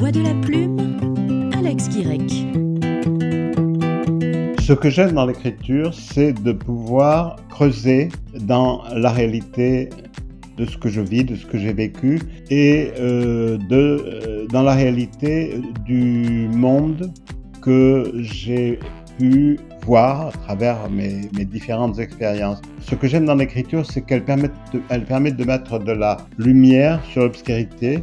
voix de la plume, Alex Guirec. Ce que j'aime dans l'écriture, c'est de pouvoir creuser dans la réalité de ce que je vis, de ce que j'ai vécu, et euh, euh, dans la réalité du monde que j'ai pu voir à travers mes, mes différentes expériences. Ce que j'aime dans l'écriture, c'est qu'elle permet, de, permet de mettre de la lumière sur l'obscurité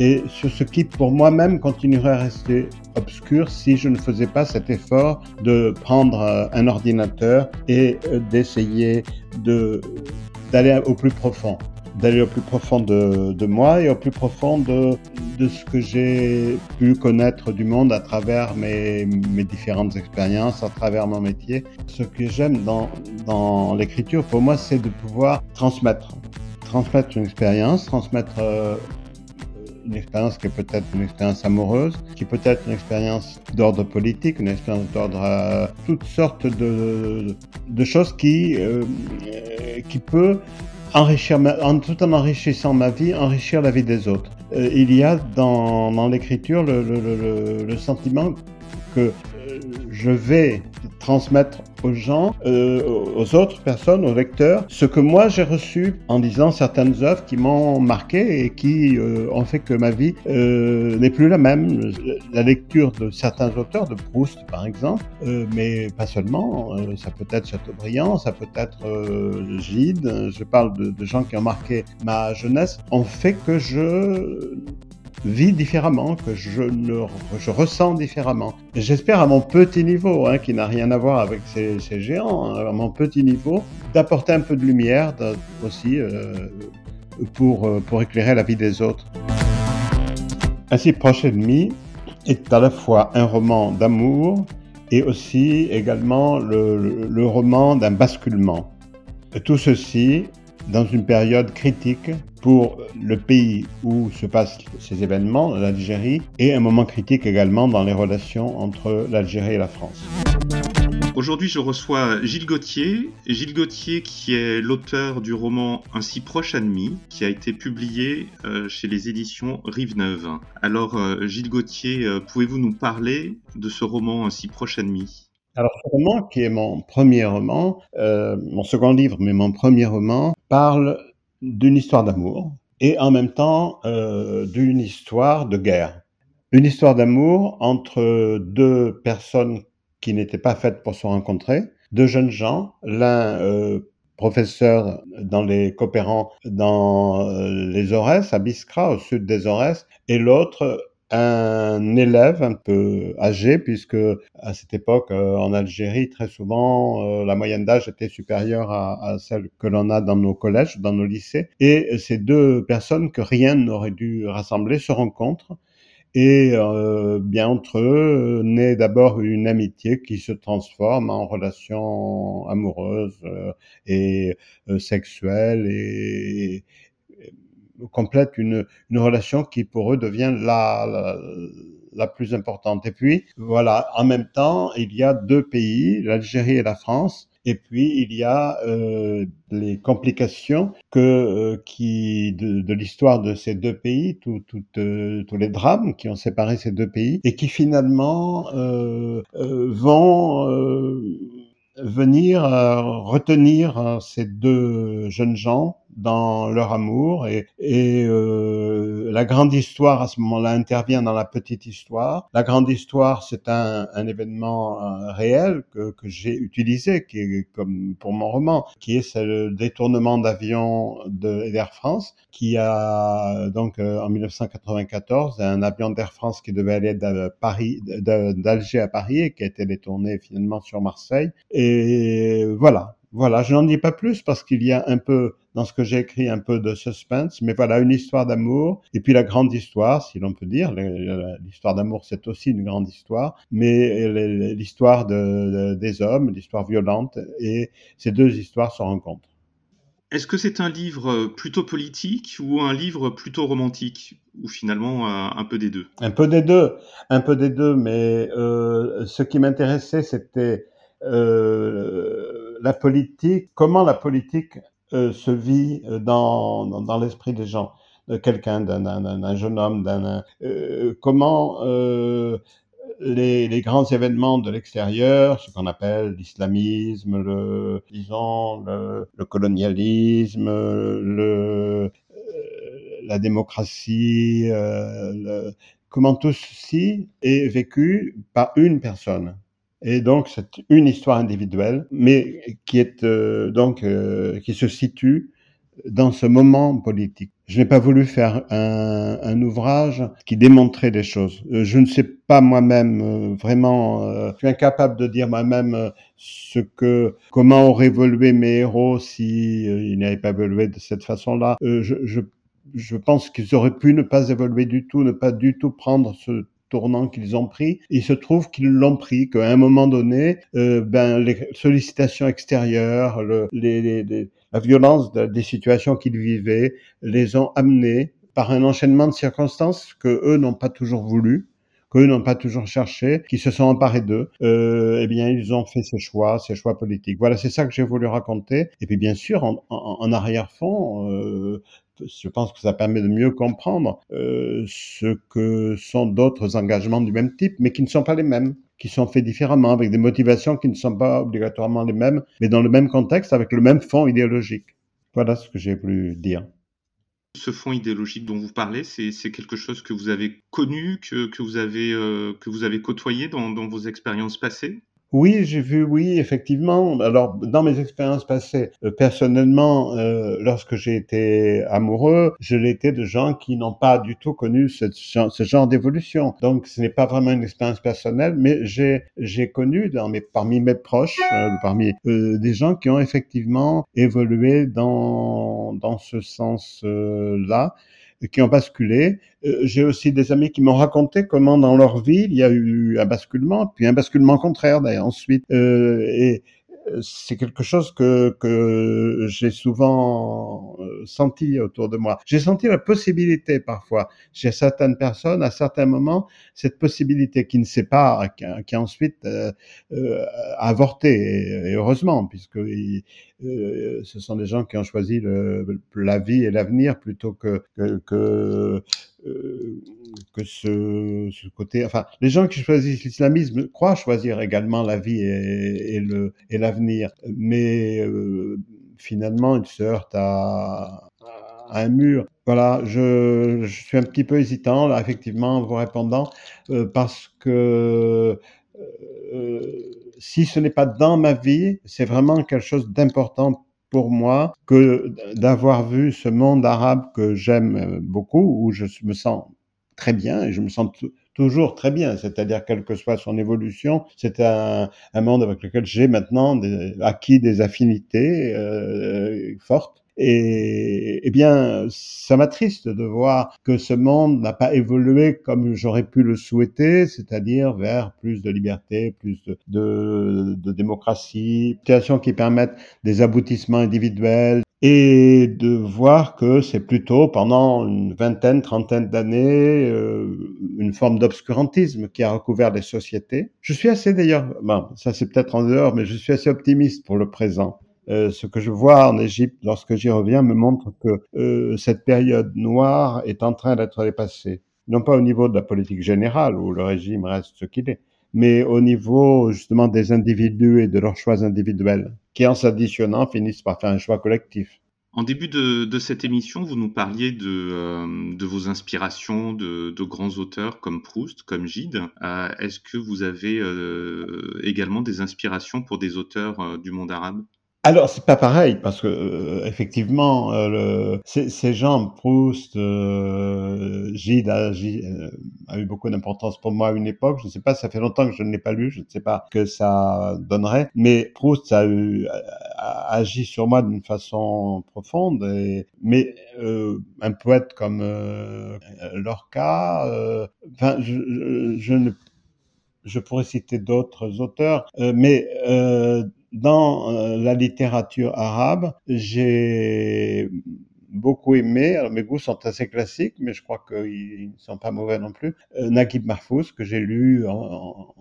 et sur ce qui, pour moi-même, continuerait à rester obscur si je ne faisais pas cet effort de prendre euh, un ordinateur et euh, d'essayer de d'aller au plus profond d'aller au plus profond de, de, moi et au plus profond de, de ce que j'ai pu connaître du monde à travers mes, mes différentes expériences, à travers mon métier. Ce que j'aime dans, dans l'écriture, pour moi, c'est de pouvoir transmettre. Transmettre une expérience, transmettre euh, une expérience qui est peut-être une expérience amoureuse, qui peut être une expérience d'ordre politique, une expérience d'ordre euh, toutes sortes de, de choses qui, euh, qui peut enrichir, en, tout en enrichissant ma vie, enrichir la vie des autres. Euh, il y a dans, l'écriture le, sentiment que euh, je vais transmettre aux gens, euh, aux autres personnes, aux lecteurs, ce que moi j'ai reçu en lisant certaines œuvres qui m'ont marqué et qui euh, ont fait que ma vie euh, n'est plus la même. La lecture de certains auteurs, de Proust par exemple, mais pas seulement, ça peut être Chateaubriand, ça peut être Gide, je parle de gens qui ont marqué ma jeunesse, ont fait que je vis différemment, que je, je ressens différemment. J'espère à mon petit niveau, hein, qui n'a rien à voir avec ces, géants, hein, à mon petit niveau, d'apporter un peu de lumière aussi euh, pour, euh, pour éclairer la vie des autres. Ainsi, Proche Ennemi est à la fois un roman d'amour et aussi également le, le, le roman d'un basculement. Tout ceci dans une période critique pour le pays où se passent ces événements, l'Algérie, et un moment critique également dans les relations entre l'Algérie et la France. Aujourd'hui, je reçois Gilles Gauthier. Gilles Gauthier, qui est l'auteur du roman Un si proche ennemi, qui a été publié euh, chez les éditions Rive Neuve. Alors, euh, Gilles Gauthier, euh, pouvez-vous nous parler de ce roman Un si proche ennemi alors, ce roman, qui est mon premier roman, euh, mon second livre, mais mon premier roman, parle d'une histoire d'amour et en même temps euh, d'une histoire de guerre. Une histoire d'amour entre deux personnes qui n'étaient pas faites pour se rencontrer, deux jeunes gens, l'un euh, professeur dans les coopérants dans les Aurès, à Biskra, au sud des Aurès, et l'autre un élève un peu âgé, puisque à cette époque, euh, en Algérie, très souvent, euh, la moyenne d'âge était supérieure à, celle que l'on a dans nos collèges, dans nos lycées. Et ces deux personnes que rien n'aurait dû rassembler se rencontrent. Et euh, bien entre eux naît d'abord une amitié qui se transforme en relation amoureuse et euh, sexuelle complète une, relation qui pour eux devient la, la, plus importante. Et puis, voilà, en même temps, il y a deux pays, l'Algérie et la France, et puis il y a euh, les complications que euh, qui de, l'histoire de ces deux pays, tout, tout, euh, tous les drames qui ont séparé ces deux pays, et qui finalement vont venir retenir ces deux jeunes gens dans leur amour et, et euh, la grande histoire à ce moment-là intervient dans la petite histoire. La grande histoire, c'est un, un, événement euh, réel que, que j'ai utilisé, qui est comme pour mon roman, qui est le détournement d'avion d'Air France, qui a donc euh, en 1994 un avion d'Air France qui devait aller d'Alger à Paris et qui a été détourné finalement sur Marseille. Et voilà, voilà, je n'en dis pas plus parce qu'il y a un peu dans ce que j'ai écrit un peu de suspense, mais voilà une histoire d'amour et puis la grande histoire, si l'on peut dire. L'histoire d'amour, c'est aussi une grande histoire, mais l'histoire de, de, des hommes, l'histoire violente, et ces deux histoires se rencontrent. Est-ce que c'est un livre plutôt politique ou un livre plutôt romantique ou finalement un peu des deux? Un peu des deux, un peu des deux, mais euh, ce qui m'intéressait, c'était euh, la politique, comment la politique euh, se vit euh, dans, dans, l'esprit des gens. de quelqu'un, d'un jeune homme, d'un euh, comment euh, les, les, grands événements de l'extérieur, ce qu'on appelle l'islamisme, le, disons, le, colonialisme, le, la démocratie, comment tout ceci est vécu par une personne. Et donc, c'est une histoire individuelle, mais qui est euh, donc euh, qui se situe dans ce moment politique. Je n'ai pas voulu faire un, un, ouvrage qui démontrait des choses. Euh, je ne sais pas moi-même vraiment, je suis incapable de dire moi-même ce que, comment auraient évolué mes héros si ils n'avaient pas évolué de cette façon-là. je, je je pense qu'ils auraient pu ne pas évoluer du tout, ne pas du tout prendre ce qu'ils ont pris. Il se trouve qu'ils l'ont pris, qu'à un moment donné, euh, ben, les sollicitations extérieures, la violence des situations qu'ils vivaient, les ont amenés par un enchaînement de circonstances que eux n'ont pas toujours voulu qu'eux n'ont pas toujours cherché, qui se sont emparés d'eux, euh, eh bien, ils ont fait ces choix, ces choix politiques. Voilà, c'est ça que j'ai voulu raconter. Et puis, bien sûr, en, arrière-fond, euh, je pense que ça permet de mieux comprendre euh, ce que sont d'autres engagements du même type, mais qui ne sont pas les mêmes, qui sont faits différemment, avec des motivations qui ne sont pas obligatoirement les mêmes, mais dans le même contexte, avec le même fond idéologique. Voilà ce que j'ai voulu dire. Ce fond idéologique dont vous parlez, c'est quelque chose que vous avez connu, que, que vous, avez, euh, vous avez côtoyé dans vos expériences passées? Oui, j'ai vu, oui, effectivement. Alors, dans mes expériences passées, euh, personnellement, euh, lorsque j'ai été amoureux, je l'étais de gens qui n'ont pas du tout connu ce, genre d'évolution. Donc, ce n'est pas vraiment une expérience personnelle, mais j'ai j'ai connu parmi mes proches, euh, parmi des gens qui ont effectivement évolué dans dans ce sens-là qui ont basculé. Euh, j'ai aussi des amis qui m'ont raconté comment dans leur vie il y a eu un basculement, puis un basculement contraire d'ailleurs ensuite. Euh, et c'est quelque chose que, que j'ai souvent euh, senti autour de moi. J'ai senti la possibilité parfois chez certaines personnes, à certains moments, cette possibilité qui ne sait pas, qui, qui ensuite euh, euh, et, heureusement, puisque euh, ce sont des gens qui ont choisi la vie et l'avenir plutôt que, que, que euh, que ce, côté, enfin, les gens qui choisissent l'islamisme croient choisir également la vie et, l'avenir, mais euh, finalement ils se heurtent à, un mur. Voilà, je, je, suis un petit peu hésitant là, effectivement, en vous répondant, euh, parce que euh, si ce n'est pas dans ma vie, c'est vraiment quelque chose d'important pour moi que d'avoir vu ce monde arabe que j'aime beaucoup, où je me sens très bien et je me sens toujours très bien, c'est-à-dire quelle que soit son évolution, c'est un, monde avec lequel j'ai maintenant acquis des affinités euh, fortes. Et eh bien, ça m'attriste de voir que ce monde n'a pas évolué comme j'aurais pu le souhaiter, c'est-à-dire vers plus de liberté, plus de, de, de démocratie, situations qui permettent des aboutissements individuels, et de voir que c'est plutôt pendant une vingtaine, trentaine d'années euh, une forme d'obscurantisme qui a recouvert les sociétés. Je suis assez d'ailleurs, bon, ça c'est peut-être en dehors, mais je suis assez optimiste pour le présent. Euh, ce que je vois en Égypte lorsque j'y reviens me montre que euh, cette période noire est en train d'être dépassée. Non pas au niveau de la politique générale où le régime reste ce qu'il est, mais au niveau justement des individus et de leurs choix individuels, qui en s'additionnant finissent par faire un choix collectif. En début de, cette émission, vous nous parliez de, euh, vos inspirations de, grands auteurs comme Proust, comme Gide. Euh, Est-ce que vous avez euh, également des inspirations pour des auteurs du monde arabe? Alors c'est pas pareil parce que euh, effectivement euh, le, ces, gens Proust, euh, Gide, a, Gide euh, a, eu beaucoup d'importance pour moi à une époque. Je ne sais pas, ça fait longtemps que je ne l'ai pas lu, je ne sais pas que ça donnerait, mais Proust a, eu, a agi sur moi d'une façon profonde. Et, mais euh, un poète comme Lorca, enfin je, je, je, ne, je pourrais citer d'autres auteurs, mais dans euh, la littérature arabe, j'ai beaucoup aimé. Alors, mes goûts sont assez classiques, mais je crois qu'ils ne sont pas mauvais non plus. Euh, Naguib Mahfouz, que j'ai lu en, en,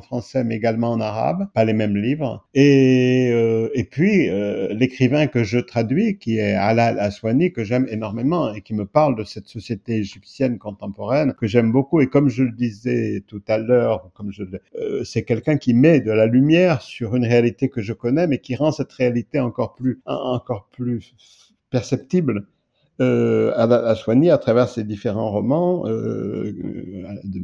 français, mais également en arabe, pas les mêmes livres. Et, euh, et puis, euh, l'écrivain que je traduis, qui est Alal Aswani, que j'aime énormément et qui me parle de cette société égyptienne contemporaine, que j'aime beaucoup. Et comme je le disais tout à l'heure, comme je euh, c'est quelqu'un qui met de la lumière sur une réalité que je connais, mais qui rend cette réalité encore plus, encore plus perceptible euh, à, à, soigner à travers ses différents romans, euh,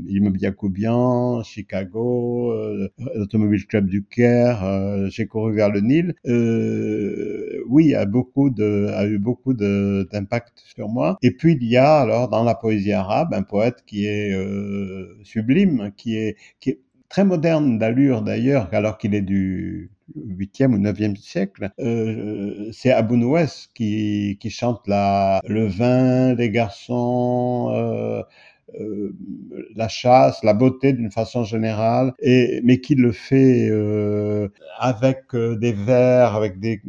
Immobilier Koubian, Chicago, euh, l'Automobile Club du Caire, euh, J'ai couru vers le Nil. Euh, oui, a beaucoup de, a eu beaucoup d'impact sur moi. Et puis il y a alors dans la poésie arabe un poète qui est euh, sublime, qui est, qui est très moderne d'allure d'ailleurs, alors qu'il est du 8e ou 9e siècle, euh, c'est Abou Nouès qui, qui chante la, le vin, les garçons, euh, euh, la chasse, la beauté d'une façon générale, et, mais qui le fait euh, avec euh, des vers, avec des,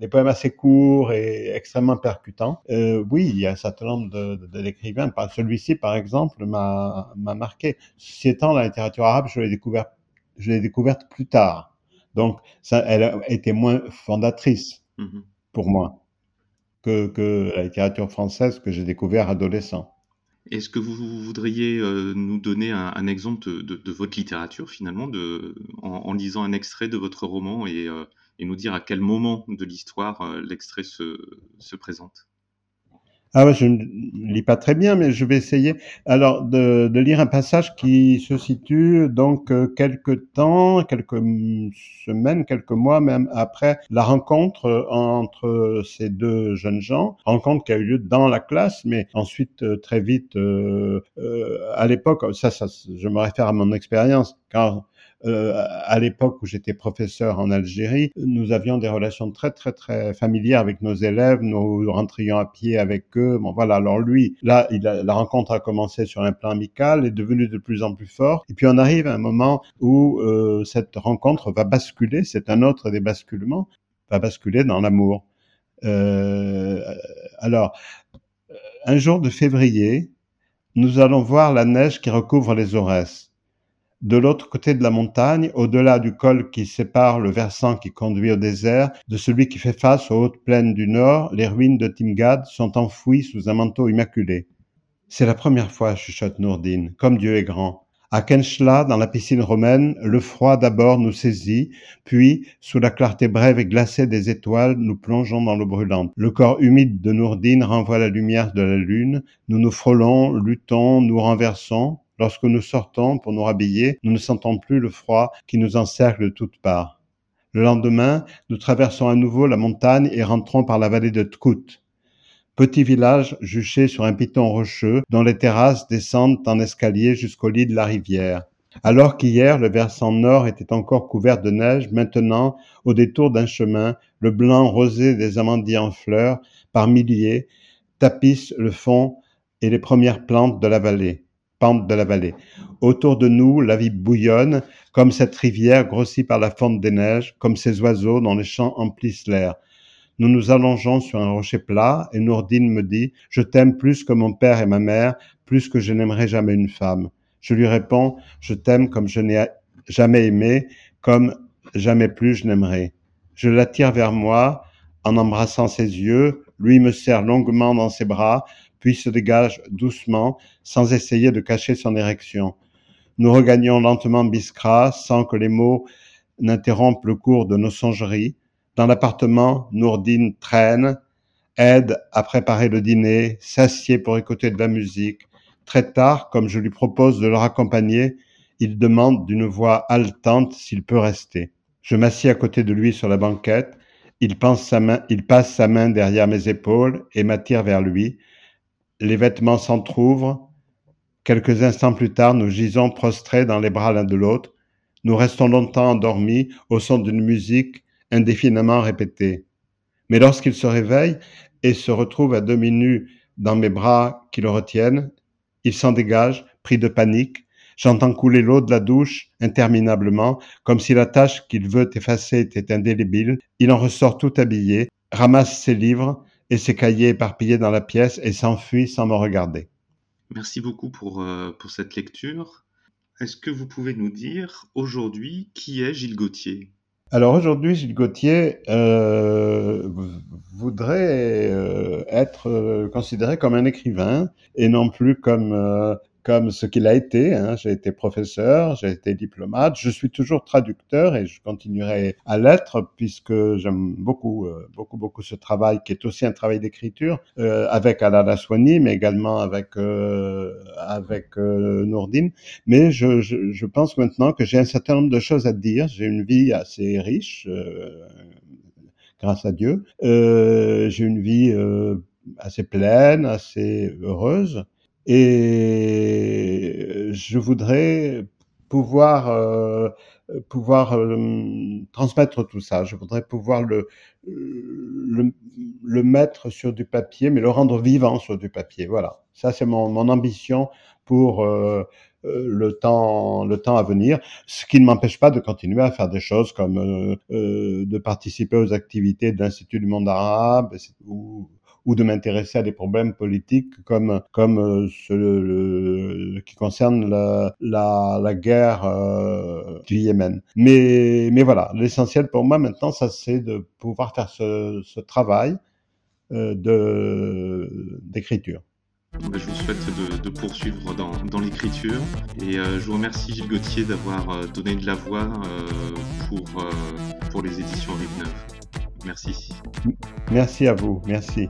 des poèmes assez courts et extrêmement percutants. Euh, oui, il y a un certain nombre de, de, d'écrivains. Celui-ci, par exemple, m'a, m'a marqué. Ceci étant, la littérature arabe, je l'ai découverte, je l'ai découverte plus tard. Donc, ça, elle a été moins fondatrice mmh pour moi que, que, la littérature française que j'ai découvert adolescent. Est-ce que vous voudriez euh, nous donner un, un exemple de, de, de, votre littérature finalement, de, en, en, lisant un extrait de votre roman et, euh, et nous dire à quel moment de l'histoire euh, l'extrait se, se présente ah ouais, je ne lis pas très bien, mais je vais essayer. Alors, de, de lire un passage qui se situe donc euh, quelques temps, quelques semaines, quelques mois même après la rencontre euh, entre ces deux jeunes gens, rencontre qui a eu lieu dans la classe, mais ensuite très vite, euh, euh, à l'époque, ça, ça, je me réfère à mon expérience, car à l'époque où j'étais professeur en Algérie, nous avions des relations très très très familières avec nos élèves, nous rentrions à pied avec eux. Bon voilà, alors lui, là, il a, la rencontre a commencé sur un plan amical, est devenue de plus en plus forte. Et puis on arrive à un moment où euh, cette rencontre va basculer, c'est un autre des basculements, va basculer dans l'amour. Euh, alors, un jour de février, nous allons voir la neige qui recouvre les Aurès. De l'autre côté de la montagne, au-delà du col qui sépare le versant qui conduit au désert de celui qui fait face aux hautes plaines du nord, les ruines de Timgad sont enfouies sous un manteau immaculé. C'est la première fois, chuchote Nourdine, comme Dieu est grand. À Kenchla, dans la piscine romaine, le froid d'abord nous saisit, puis, sous la clarté brève et glacée des étoiles, nous plongeons dans l'eau brûlante. Le corps humide de Nourdine renvoie la lumière de la lune. Nous nous frôlons, luttons, nous renversons. Lorsque nous sortons pour nous rhabiller, nous ne sentons plus le froid qui nous encercle de toutes parts. Le lendemain, nous traversons à nouveau la montagne et rentrons par la vallée de Tkout. Petit village juché sur un piton rocheux dont les terrasses descendent en escalier jusqu'au lit de la rivière. Alors qu'hier le versant nord était encore couvert de neige, maintenant, au détour d'un chemin, le blanc rosé des amandiers en fleurs, par milliers, tapisse le fond et les premières plantes de la vallée de la vallée. Autour de nous, la vie bouillonne, comme cette rivière grossie par la fonte des neiges, comme ces oiseaux dont les champs emplissent l'air. Nous nous allongeons sur un rocher plat et Nourdine me dit Je t'aime plus que mon père et ma mère, plus que je n'aimerais jamais une femme. Je lui réponds Je t'aime comme je n'ai jamais aimé, comme jamais plus je n'aimerais. Je l'attire vers moi en embrassant ses yeux, lui me serre longuement dans ses bras, puis se dégage doucement, sans essayer de cacher son érection. Nous regagnons lentement Biskra, sans que les mots n'interrompent le cours de nos songeries. Dans l'appartement, Nourdine traîne, aide à préparer le dîner, s'assied pour écouter de la musique. Très tard, comme je lui propose de le raccompagner, il demande d'une voix haletante s'il peut rester. Je m'assieds à côté de lui sur la banquette. Il, sa main, il passe sa main derrière mes épaules et m'attire vers lui les vêtements s'entr'ouvrent. Quelques instants plus tard, nous gisons prostrés dans les bras l'un de l'autre. Nous restons longtemps endormis au son d'une musique indéfiniment répétée. Mais lorsqu'il se réveille et se retrouve à demi nu dans mes bras qui le retiennent, il s'en dégage, pris de panique. J'entends couler l'eau de la douche interminablement, comme si la tâche qu'il veut effacer était indélébile. Il en ressort tout habillé, ramasse ses livres, et ses cahiers éparpillés dans la pièce et s'enfuit sans me regarder. Merci beaucoup pour, euh, pour cette lecture. Est-ce que vous pouvez nous dire aujourd'hui qui est Gilles Gauthier? Alors aujourd'hui, Gilles Gauthier euh, voudrait euh, être considéré comme un écrivain et non plus comme comme ce qu'il a été. Hein. J'ai été professeur, j'ai été diplomate, je suis toujours traducteur et je continuerai à l'être puisque j'aime beaucoup, euh, beaucoup, beaucoup ce travail qui est aussi un travail d'écriture euh, avec Alain Aswani, mais également avec euh, avec euh, Nourdine. Mais je, je, je, pense maintenant que j'ai un certain nombre de choses à dire. J'ai une vie assez riche, euh, grâce à Dieu. j'ai une vie assez pleine, assez heureuse. Et je voudrais pouvoir euh, pouvoir euh, transmettre tout ça. Je voudrais pouvoir le, le, le mettre sur du papier, mais le rendre vivant sur du papier. Voilà, ça c'est mon, mon ambition pour euh, le temps le temps à venir, ce qui ne m'empêche pas de continuer à faire des choses comme euh, euh, de participer aux activités de l'Institut du monde arabe ou ou de m'intéresser à des problèmes politiques comme comme euh, ce, le, qui concerne la, guerre euh, du Yémen. Mais voilà, l'essentiel pour moi maintenant, ça c'est de pouvoir faire ce, travail euh, d'écriture. Je vous souhaite de, poursuivre dans, l'écriture et je vous remercie Gilles Gauthier d'avoir donné de la voix pour, pour les éditions Rive Neuve. Merci. Merci à vous. Merci.